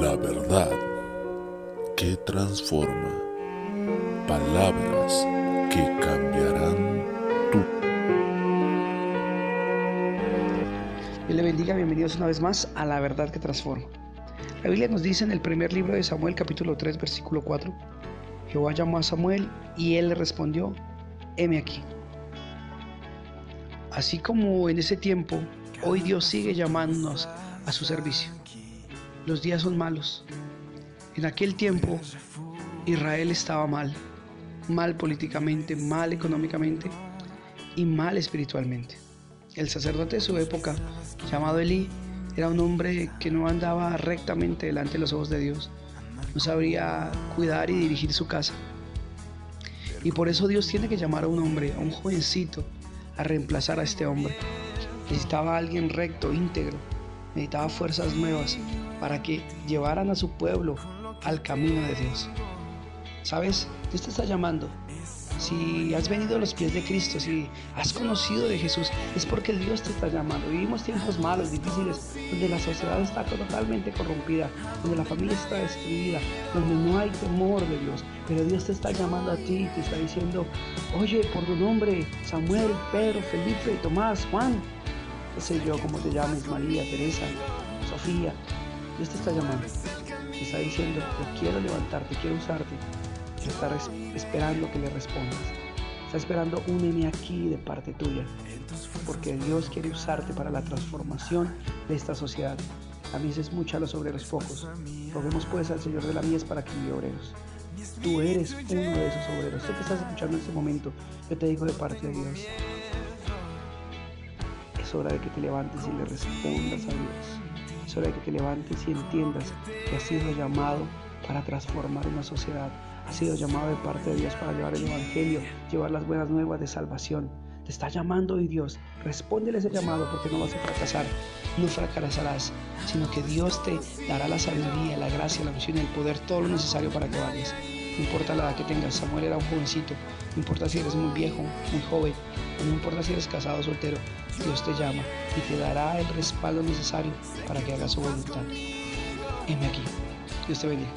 La verdad que transforma. Palabras que cambiarán tu... Dios le bendiga, bienvenidos una vez más a La verdad que transforma. La Biblia nos dice en el primer libro de Samuel capítulo 3 versículo 4, Jehová llamó a Samuel y él le respondió, heme aquí. Así como en ese tiempo, hoy Dios sigue llamándonos a su servicio. Los días son malos. En aquel tiempo Israel estaba mal, mal políticamente, mal económicamente y mal espiritualmente. El sacerdote de su época, llamado Elí, era un hombre que no andaba rectamente delante de los ojos de Dios, no sabría cuidar y dirigir su casa. Y por eso Dios tiene que llamar a un hombre, a un jovencito, a reemplazar a este hombre. Necesitaba a alguien recto, íntegro, necesitaba fuerzas nuevas para que llevaran a su pueblo al camino de Dios. ¿Sabes? Dios te está llamando. Si has venido a los pies de Cristo, si has conocido de Jesús, es porque Dios te está llamando. Vivimos tiempos malos, difíciles, donde la sociedad está totalmente corrompida, donde la familia está destruida, donde no hay temor de Dios. Pero Dios te está llamando a ti, te está diciendo, oye, por tu nombre, Samuel, Pedro, Felipe, Tomás, Juan, qué sé yo, cómo te llames, María, Teresa, Sofía, Dios te está llamando. Te está diciendo, yo quiero levantarte, quiero usarte. Está esperando que le respondas. Está esperando un aquí de parte tuya. Porque Dios quiere usarte para la transformación de esta sociedad. A veces mucha los obreros pocos. Roguemos pues al Señor de la mies para que envíe obreros. Tú eres uno de esos obreros. Tú que estás escuchando en este momento, yo te digo de parte de Dios. Es hora de que te levantes y le respondas a Dios. Es hora de que te levantes y entiendas que has sido llamado para transformar una sociedad. Has sido llamado de parte de Dios para llevar el Evangelio, llevar las buenas nuevas de salvación. Te está llamando hoy Dios. Respóndele ese llamado porque no vas a fracasar. No fracasarás, sino que Dios te dará la sabiduría, la gracia, la unción y el poder, todo lo necesario para que vayas. No importa la edad que tengas, Samuel era un jovencito. No importa si eres muy viejo, muy joven. No importa si eres casado o soltero. Dios te llama y te dará el respaldo necesario para que hagas su voluntad. Heme aquí. Dios te bendiga.